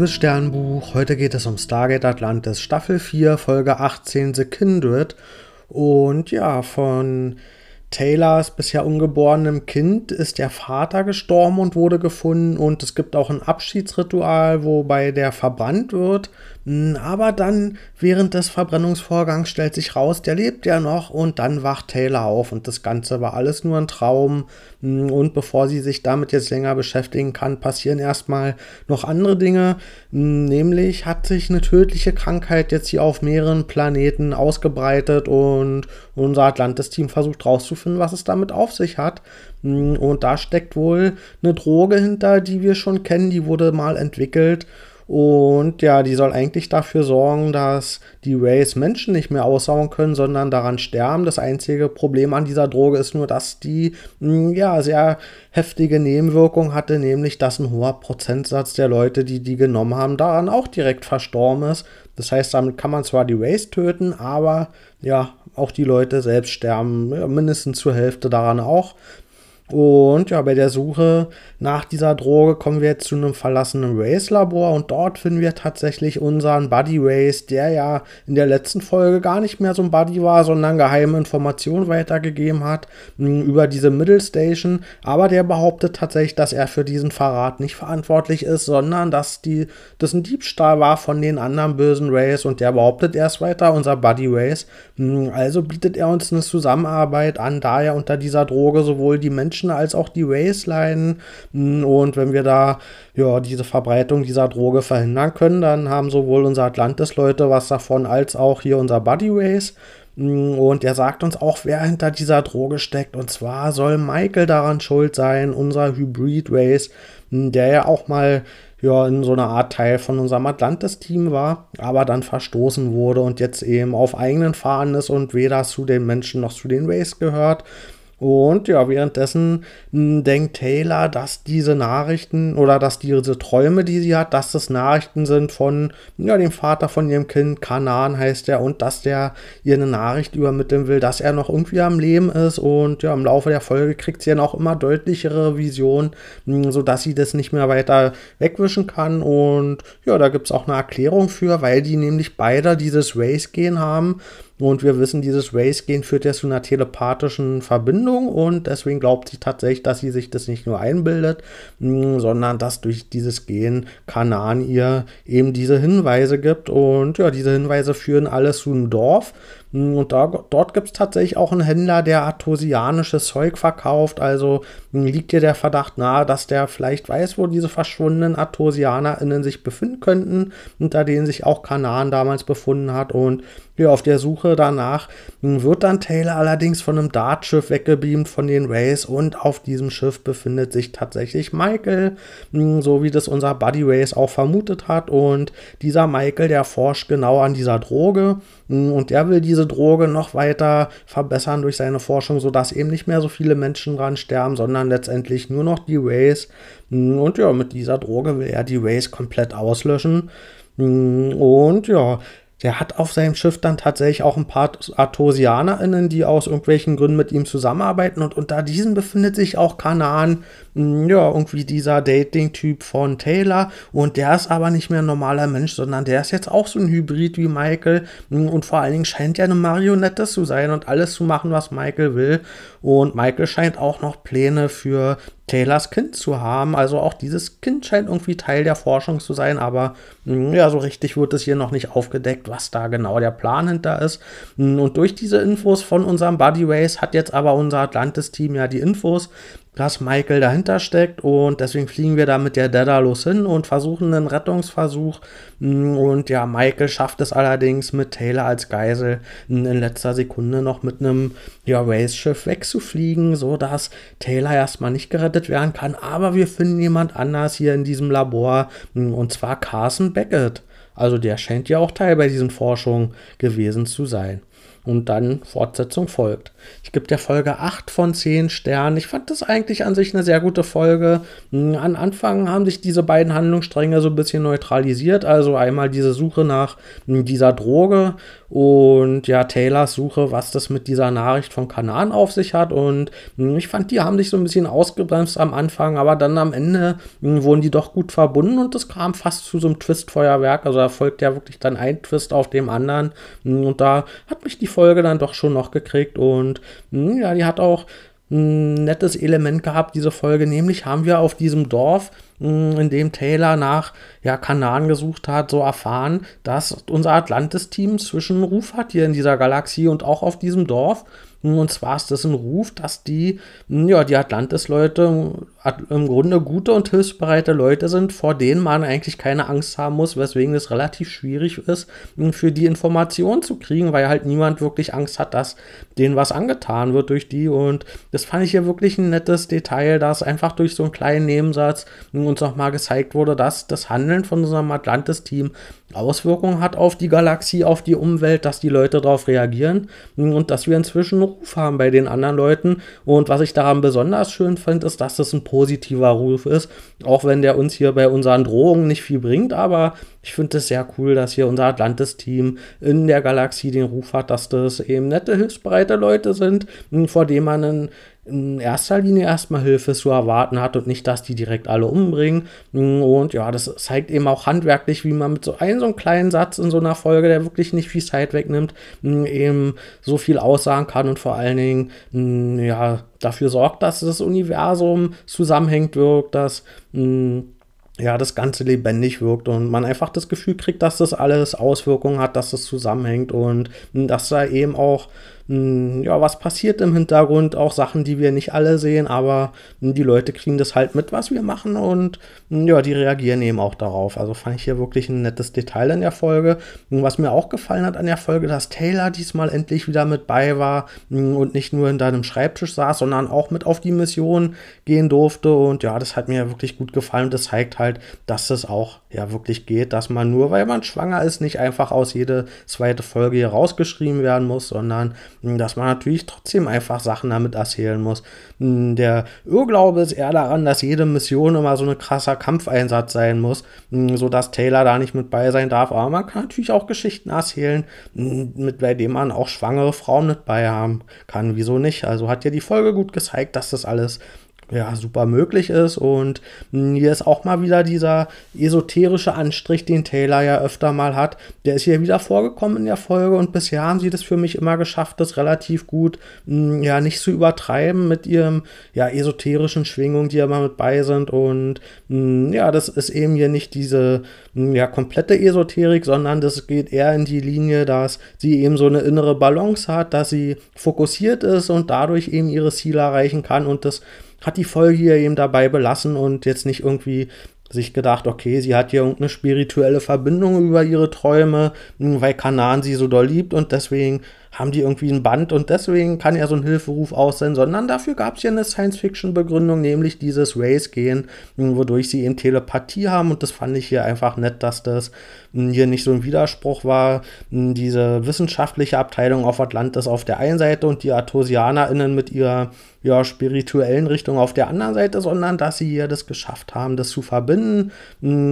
liebes Sternbuch. Heute geht es um Stargate Atlantis Staffel 4, Folge 18, The Kindred. Und ja, von Taylors bisher ungeborenem Kind ist der Vater gestorben und wurde gefunden. Und es gibt auch ein Abschiedsritual, wobei der verbrannt wird. Hm, aber dann während des Verbrennungsvorgangs stellt sich raus, der lebt ja noch und dann wacht Taylor auf und das Ganze war alles nur ein Traum. Hm, und bevor sie sich damit jetzt länger beschäftigen kann, passieren erstmal noch andere Dinge. Hm, nämlich hat sich eine tödliche Krankheit jetzt hier auf mehreren Planeten ausgebreitet und unser Atlantis-Team versucht rauszufinden, was es damit auf sich hat. Und da steckt wohl eine Droge hinter, die wir schon kennen, die wurde mal entwickelt und ja, die soll eigentlich dafür sorgen, dass die Rays Menschen nicht mehr aussaugen können, sondern daran sterben. Das einzige Problem an dieser Droge ist nur, dass die hm, ja sehr heftige Nebenwirkungen hatte, nämlich dass ein hoher Prozentsatz der Leute, die die genommen haben, daran auch direkt verstorben ist. Das heißt, damit kann man zwar die Rays töten, aber ja, auch die Leute selbst sterben ja, mindestens zur Hälfte daran auch. Und ja, bei der Suche nach dieser Droge kommen wir jetzt zu einem verlassenen Race-Labor und dort finden wir tatsächlich unseren Buddy Race, der ja in der letzten Folge gar nicht mehr so ein Buddy war, sondern geheime Informationen weitergegeben hat hm, über diese Middle Station. Aber der behauptet tatsächlich, dass er für diesen Verrat nicht verantwortlich ist, sondern dass die, das ein Diebstahl war von den anderen bösen Race und der behauptet erst weiter, unser Buddy Race. Hm, also bietet er uns eine Zusammenarbeit an, da er unter dieser Droge sowohl die Menschen Menschen als auch die Wasteline. Hm, und wenn wir da ja, diese Verbreitung dieser Droge verhindern können, dann haben sowohl unsere Atlantis-Leute was davon, als auch hier unser Buddy Race. Hm, und er sagt uns auch, wer hinter dieser Droge steckt. Und zwar soll Michael daran schuld sein, unser Hybrid Race, hm, der ja auch mal ja, in so einer Art Teil von unserem Atlantis-Team war, aber dann verstoßen wurde und jetzt eben auf eigenen Fahnen ist und weder zu den Menschen noch zu den Race gehört. Und ja, währenddessen hm, denkt Taylor, dass diese Nachrichten oder dass diese Träume, die sie hat, dass das Nachrichten sind von ja, dem Vater von ihrem Kind, Kanan heißt er, und dass der ihr eine Nachricht übermitteln will, dass er noch irgendwie am Leben ist. Und ja, im Laufe der Folge kriegt sie dann auch immer deutlichere Visionen, hm, sodass sie das nicht mehr weiter wegwischen kann. Und ja, da gibt es auch eine Erklärung für, weil die nämlich beide dieses Race-Gen haben. Und wir wissen, dieses Race-Gen führt ja zu einer telepathischen Verbindung und deswegen glaubt sie tatsächlich, dass sie sich das nicht nur einbildet, mm, sondern dass durch dieses Gen Kanan ihr eben diese Hinweise gibt. Und ja, diese Hinweise führen alles zu einem Dorf. Mm, und da, dort gibt es tatsächlich auch einen Händler, der artosianisches Zeug verkauft. Also mm, liegt hier der Verdacht nahe, dass der vielleicht weiß, wo diese verschwundenen ArtosianerInnen sich befinden könnten, unter denen sich auch Kanan damals befunden hat. Und ja, auf der Suche danach wird dann Taylor allerdings von einem Dartschiff weggebeamt von den Rays und auf diesem Schiff befindet sich tatsächlich Michael, so wie das unser Buddy Race auch vermutet hat. Und dieser Michael, der forscht genau an dieser Droge und er will diese Droge noch weiter verbessern durch seine Forschung, sodass eben nicht mehr so viele Menschen dran sterben, sondern letztendlich nur noch die Rays. Und ja, mit dieser Droge will er die Rays komplett auslöschen. Und ja, der hat auf seinem Schiff dann tatsächlich auch ein paar ArtosianerInnen, die aus irgendwelchen Gründen mit ihm zusammenarbeiten. Und unter diesen befindet sich auch Kanaan, hm, ja, irgendwie dieser Dating-Typ von Taylor. Und der ist aber nicht mehr ein normaler Mensch, sondern der ist jetzt auch so ein Hybrid wie Michael. Hm, und vor allen Dingen scheint er eine Marionette zu sein und alles zu machen, was Michael will. Und Michael scheint auch noch Pläne für Taylors Kind zu haben. Also auch dieses Kind scheint irgendwie Teil der Forschung zu sein, aber hm, ja, so richtig wird es hier noch nicht aufgedeckt, was da genau der Plan hinter ist. Und durch diese Infos von unserem Buddy Race hat jetzt aber unser Atlantis-Team ja die Infos, dass Michael dahinter steckt und deswegen fliegen wir da mit der Daedalus hin und versuchen einen Rettungsversuch mm, und ja, Michael schafft es allerdings mit Taylor als Geisel in letzter Sekunde noch mit einem ja, Race-Schiff wegzufliegen, sodass Taylor erstmal nicht gerettet werden kann, aber wir finden jemand anders hier in diesem Labor mm, und zwar Carson Beckett. Also der scheint ja auch Teil bei diesen Forschungen gewesen zu sein. Und dann Fortsetzung folgt. Ich gebe der Folge 8 von 10 Sternen. Ich fand das eigentlich an sich eine sehr gute Folge. Hm, an Anfang haben sich diese beiden Handlungsstränge so ein bisschen neutralisiert. Also einmal diese Suche nach hm, dieser Droge und ja, Taylors Suche, was das mit dieser Nachricht von Kanaan auf sich hat. Und hm, ich fand, die haben sich so ein bisschen ausgebremst am Anfang, aber dann am Ende wurden die doch gut verbunden und es kam fast zu so einem Twist-Feuerwerk. Also da folgt ja wirklich dann ein Twist auf dem anderen. Und da hat mich die Folge dann doch schon noch gekriegt und ja, die hat auch ein nettes Element gehabt, diese Folge. Nämlich haben wir auf diesem Dorf, in dem Taylor nach ja, Kanaren gesucht hat, so erfahren, dass unser Atlantis-Team zwischen Ruf hat hier in dieser Galaxie und auch auf diesem Dorf. Und zwar ist das ein Ruf, dass die, ja, die Atlantis-Leute im Grunde gute und hilfsbereite Leute sind, vor denen man eigentlich keine Angst haben muss, weswegen es relativ schwierig ist, für die Informationen zu kriegen, weil halt niemand wirklich Angst hat, dass denen was angetan wird durch die. Und das fand ich hier wirklich ein nettes Detail, dass einfach durch so einen kleinen Nebensatz uns nochmal gezeigt wurde, dass das Handeln von unserem Atlantis-Team Auswirkungen hat auf die Galaxie, auf die Umwelt, dass die Leute darauf reagieren und dass wir inzwischen Ruf haben bei den anderen Leuten. Und was ich daran besonders schön finde, ist, dass das ein positiver Ruf ist, auch wenn der uns hier bei unseren Drohungen nicht viel bringt, aber ich finde es sehr cool, dass hier unser Atlantis-Team in der Galaxie den Ruf hat, dass das eben nette, hilfsbereite Leute sind, vor denen man in, in erster Linie erstmal Hilfe zu erwarten hat und nicht, dass die direkt alle umbringen. Und ja, das zeigt eben auch handwerklich, wie man mit so einem so einem kleinen Satz in so einer Folge, der wirklich nicht viel Zeit wegnimmt, eben so viel aussagen kann und vor allen Dingen ja dafür sorgt, dass das Universum zusammenhängt wirkt, dass ja, das Ganze lebendig wirkt und man einfach das Gefühl kriegt, dass das alles Auswirkungen hat, dass das zusammenhängt und dass da eben auch hm, ja, was passiert im Hintergrund, auch Sachen, die wir nicht alle sehen, aber hm, die Leute kriegen das halt mit, was wir machen und hm, ja, die reagieren eben auch darauf. Also fand ich hier wirklich ein nettes Detail in der Folge. Was mir auch gefallen hat an der Folge, dass Taylor diesmal endlich wieder mit bei war und nicht nur in deinem Schreibtisch saß, sondern auch mit auf die Mission gehen durfte und ja, das hat mir wirklich gut gefallen und das zeigt halt, dass es auch ja wirklich geht, dass man nur, weil man schwanger ist, nicht einfach aus jede zweite Folge hier rausgeschrieben werden muss, sondern dass man natürlich trotzdem einfach Sachen damit erzählen muss. Der Irrglaube ist eher daran, dass jede Mission immer so ein krasser Kampfeinsatz sein muss, sodass Taylor da nicht mit bei sein darf. Aber man kann natürlich auch Geschichten erzählen, mit bei denen man auch schwangere Frauen mit bei haben kann. Wieso nicht? Also hat ja die Folge gut gezeigt, dass das alles ja, super möglich ist. Und hm, hier ist auch mal wieder dieser esoterische Anstrich, den Taylor ja öfter mal hat. Der ist hier wieder vorgekommen in der Folge und bisher haben sie das für mich immer geschafft, das relativ gut, hm, ja, nicht zu übertreiben mit ihrem, ja, esoterischen Schwingungen, die immer mit bei sind. Und hm, ja, das ist eben hier nicht diese, ja, komplette Esoterik, sondern das geht eher in die Linie, dass sie eben so eine innere Balance hat, dass sie fokussiert ist und dadurch eben ihre Ziele erreichen kann und das hat die Folge hier eben dabei belassen und jetzt nicht irgendwie sich gedacht, okay, sie hat hier irgendeine spirituelle Verbindung über ihre Träume, weil Kanan sie so doll liebt und deswegen haben die irgendwie ein Band und deswegen kann er so ein Hilferuf aussehen, sondern dafür gab es ja eine Science-Fiction-Begründung, nämlich dieses Race-Gehen, wodurch sie eben Telepathie haben und das fand ich hier einfach nett, dass das hier nicht so ein Widerspruch war. Diese wissenschaftliche Abteilung auf Atlantis auf der einen Seite und die ArtosianerInnen mit ihrer ja, spirituellen Richtung auf der anderen Seite, sondern dass sie hier das geschafft haben, das zu verbinden,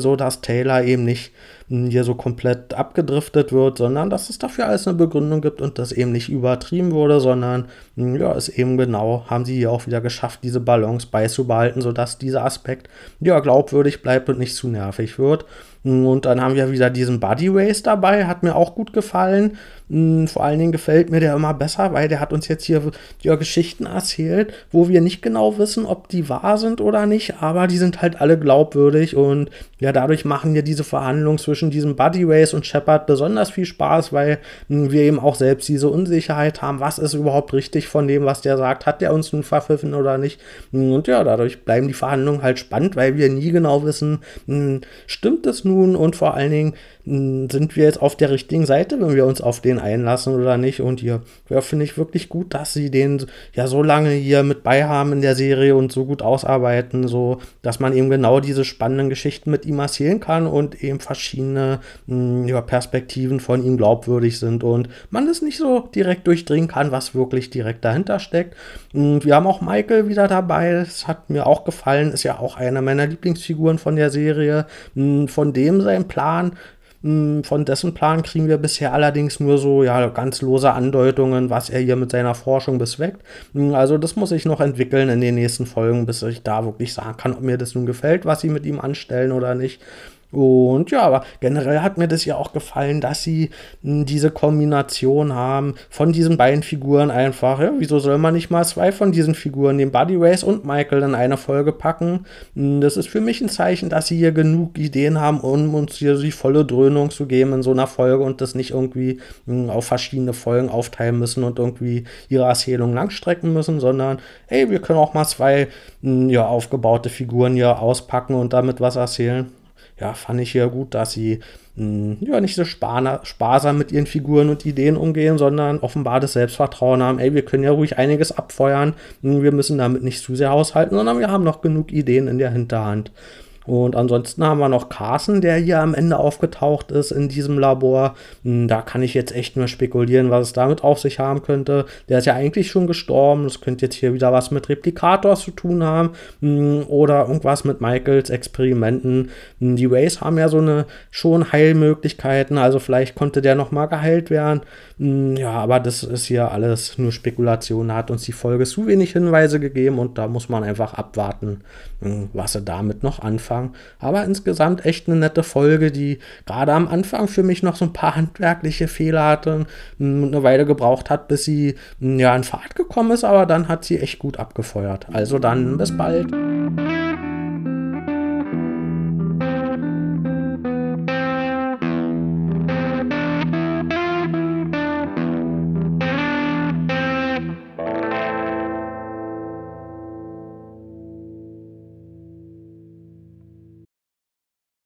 so dass Taylor eben nicht hier so komplett abgedriftet wird, sondern dass es dafür alles eine Begründung gibt und das eben nicht übertrieben wurde, sondern ja, es eben genau, haben sie hier auch wieder geschafft, diese Balance beizubehalten, sodass dieser Aspekt ja glaubwürdig bleibt und nicht zu nervig wird. Und dann haben wir wieder diesen Body Race dabei, hat mir auch gut gefallen. Hm, vor allen Dingen gefällt mir der immer besser, weil der hat uns jetzt hier ja, Geschichten erzählt, wo wir nicht genau wissen, ob die wahr sind oder nicht, aber die sind halt alle glaubwürdig und ja, dadurch machen wir diese Verhandlungen zwischen diesem Buddy Race und Shepard besonders viel Spaß, weil hm, wir eben auch selbst diese Unsicherheit haben, was ist überhaupt richtig von dem, was der sagt, hat der uns nun verpfiffen oder nicht. Hm, und ja, dadurch bleiben die Verhandlungen halt spannend, weil wir nie genau wissen, stimmt es nun? Und vor allen Dingen sind wir jetzt auf der richtigen Seite, wenn wir uns auf den einlassen oder nicht. Und hier ja, finde ich wirklich gut, dass sie den ja so lange hier mit bei haben in der Serie und so gut ausarbeiten, so dass man eben genau diese spannenden Geschichten mit ihm erzählen kann und eben verschiedene mh, ja, Perspektiven von ihm glaubwürdig sind und man es nicht so direkt durchdringen kann, was wirklich direkt dahinter steckt. Und wir haben auch Michael wieder dabei, das hat mir auch gefallen, ist ja auch einer meiner Lieblingsfiguren von der Serie. Von dem sein Plan hm, von dessen Plan kriegen wir bisher allerdings nur so ja, ganz lose Andeutungen, was er hier mit seiner Forschung bezweckt. Hm, also das muss ich noch entwickeln in den nächsten Folgen, bis ich da wirklich sagen kann, ob mir das nun gefällt, was sie mit ihm anstellen oder nicht. Und ja, aber generell hat mir das ja auch gefallen, dass sie hm, diese Kombination haben von diesen beiden Figuren einfach. Ja, wieso soll man nicht mal zwei von diesen Figuren, den Buddy Race und Michael, in eine Folge packen? Hm, das ist für mich ein Zeichen, dass sie hier genug Ideen haben, um uns hier die volle Dröhnung zu geben in so einer Folge und das nicht irgendwie hm, auf verschiedene Folgen aufteilen müssen und irgendwie ihre Erzählung langstrecken müssen, sondern hey, wir können auch mal zwei ja, aufgebaute Figuren hier auspacken und damit was erzählen ja, fand ich ja gut, dass sie mh, hm, ja nicht so sparsam mit ihren Figuren und Ideen umgehen, sondern offenbar das Selbstvertrauen haben, ey, wir können ja ruhig einiges abfeuern, hm, wir müssen damit nicht zu sehr haushalten, sondern wir haben noch genug Ideen in der Hinterhand. Und ansonsten haben wir noch Carson, der hier am Ende aufgetaucht ist in diesem Labor. Hm, da kann ich jetzt echt nur spekulieren, was es damit auf sich haben könnte. Der ist ja eigentlich schon gestorben. Das könnte jetzt hier wieder was mit Replikators zu tun haben. Hm, oder irgendwas mit Michaels Experimenten. Hm, die Rays haben ja so eine schon Heilmöglichkeiten. Also vielleicht konnte der nochmal geheilt werden. Ja, aber das ist hier alles nur Spekulation. Da hat uns die Folge zu wenig Hinweise gegeben und da muss man einfach abwarten, was sie damit noch anfangen Anfang. Aber insgesamt echt eine nette Folge, die gerade am Anfang für mich noch so ein paar handwerkliche Fehler hatte, und eine Weile gebraucht hat, bis sie ja in Fahrt gekommen ist, aber dann hat sie echt gut abgefeuert. Also dann bis bald.